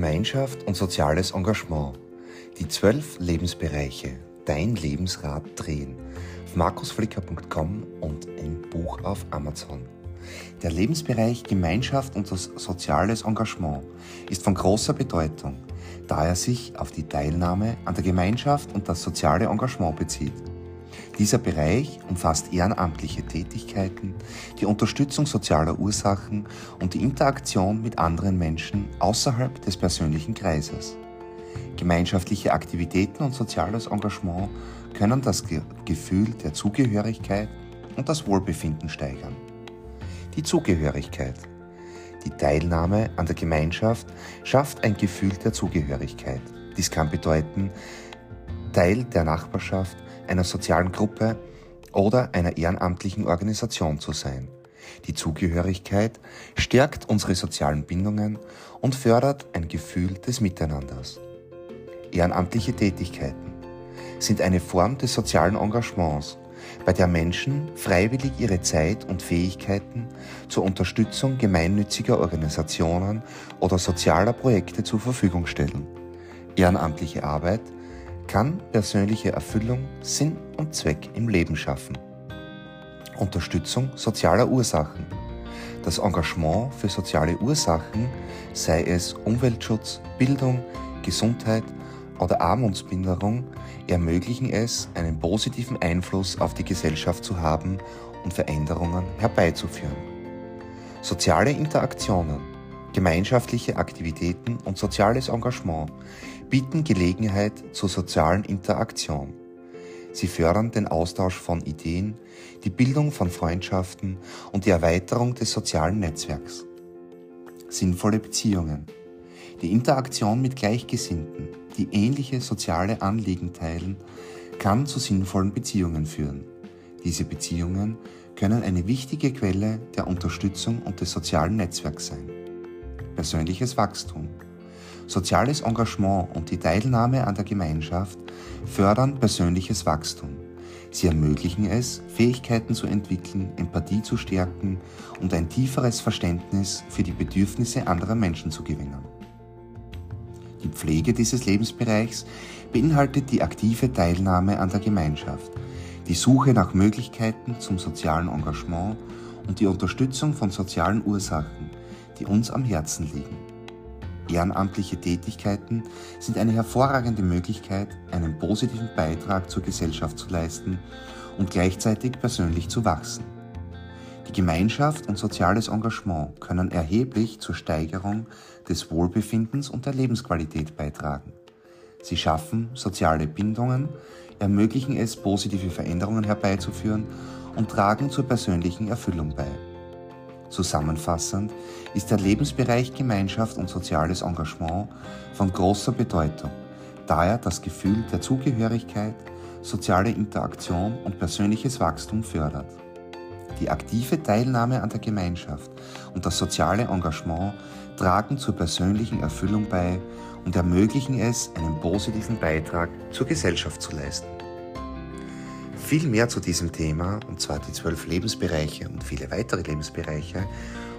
Gemeinschaft und soziales Engagement. Die zwölf Lebensbereiche Dein Lebensrad drehen auf markusflicker.com und im Buch auf Amazon. Der Lebensbereich Gemeinschaft und das soziales Engagement ist von großer Bedeutung, da er sich auf die Teilnahme an der Gemeinschaft und das soziale Engagement bezieht. Dieser Bereich umfasst ehrenamtliche Tätigkeiten, die Unterstützung sozialer Ursachen und die Interaktion mit anderen Menschen außerhalb des persönlichen Kreises. Gemeinschaftliche Aktivitäten und soziales Engagement können das Gefühl der Zugehörigkeit und das Wohlbefinden steigern. Die Zugehörigkeit. Die Teilnahme an der Gemeinschaft schafft ein Gefühl der Zugehörigkeit. Dies kann bedeuten, Teil der Nachbarschaft, einer sozialen Gruppe oder einer ehrenamtlichen Organisation zu sein. Die Zugehörigkeit stärkt unsere sozialen Bindungen und fördert ein Gefühl des Miteinanders. Ehrenamtliche Tätigkeiten sind eine Form des sozialen Engagements, bei der Menschen freiwillig ihre Zeit und Fähigkeiten zur Unterstützung gemeinnütziger Organisationen oder sozialer Projekte zur Verfügung stellen. Ehrenamtliche Arbeit kann persönliche Erfüllung, Sinn und Zweck im Leben schaffen. Unterstützung sozialer Ursachen. Das Engagement für soziale Ursachen, sei es Umweltschutz, Bildung, Gesundheit oder Armutsminderung, ermöglichen es, einen positiven Einfluss auf die Gesellschaft zu haben und Veränderungen herbeizuführen. Soziale Interaktionen, gemeinschaftliche Aktivitäten und soziales Engagement bieten Gelegenheit zur sozialen Interaktion. Sie fördern den Austausch von Ideen, die Bildung von Freundschaften und die Erweiterung des sozialen Netzwerks. Sinnvolle Beziehungen. Die Interaktion mit Gleichgesinnten, die ähnliche soziale Anliegen teilen, kann zu sinnvollen Beziehungen führen. Diese Beziehungen können eine wichtige Quelle der Unterstützung und des sozialen Netzwerks sein. Persönliches Wachstum. Soziales Engagement und die Teilnahme an der Gemeinschaft fördern persönliches Wachstum. Sie ermöglichen es, Fähigkeiten zu entwickeln, Empathie zu stärken und ein tieferes Verständnis für die Bedürfnisse anderer Menschen zu gewinnen. Die Pflege dieses Lebensbereichs beinhaltet die aktive Teilnahme an der Gemeinschaft, die Suche nach Möglichkeiten zum sozialen Engagement und die Unterstützung von sozialen Ursachen, die uns am Herzen liegen. Ehrenamtliche Tätigkeiten sind eine hervorragende Möglichkeit, einen positiven Beitrag zur Gesellschaft zu leisten und gleichzeitig persönlich zu wachsen. Die Gemeinschaft und soziales Engagement können erheblich zur Steigerung des Wohlbefindens und der Lebensqualität beitragen. Sie schaffen soziale Bindungen, ermöglichen es, positive Veränderungen herbeizuführen und tragen zur persönlichen Erfüllung bei. Zusammenfassend ist der Lebensbereich Gemeinschaft und soziales Engagement von großer Bedeutung, da er das Gefühl der Zugehörigkeit, soziale Interaktion und persönliches Wachstum fördert. Die aktive Teilnahme an der Gemeinschaft und das soziale Engagement tragen zur persönlichen Erfüllung bei und ermöglichen es, einen positiven Beitrag zur Gesellschaft zu leisten. Viel mehr zu diesem Thema, und zwar die zwölf Lebensbereiche und viele weitere Lebensbereiche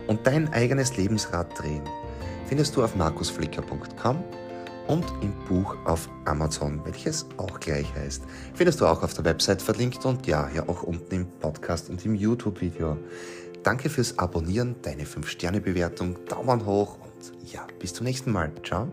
und dein eigenes Lebensrad drehen, findest du auf markusflicker.com und im Buch auf Amazon, welches auch gleich heißt. Findest du auch auf der Website verlinkt und ja, hier auch unten im Podcast und im YouTube-Video. Danke fürs Abonnieren, deine 5-Sterne-Bewertung, Daumen hoch und ja, bis zum nächsten Mal. Ciao.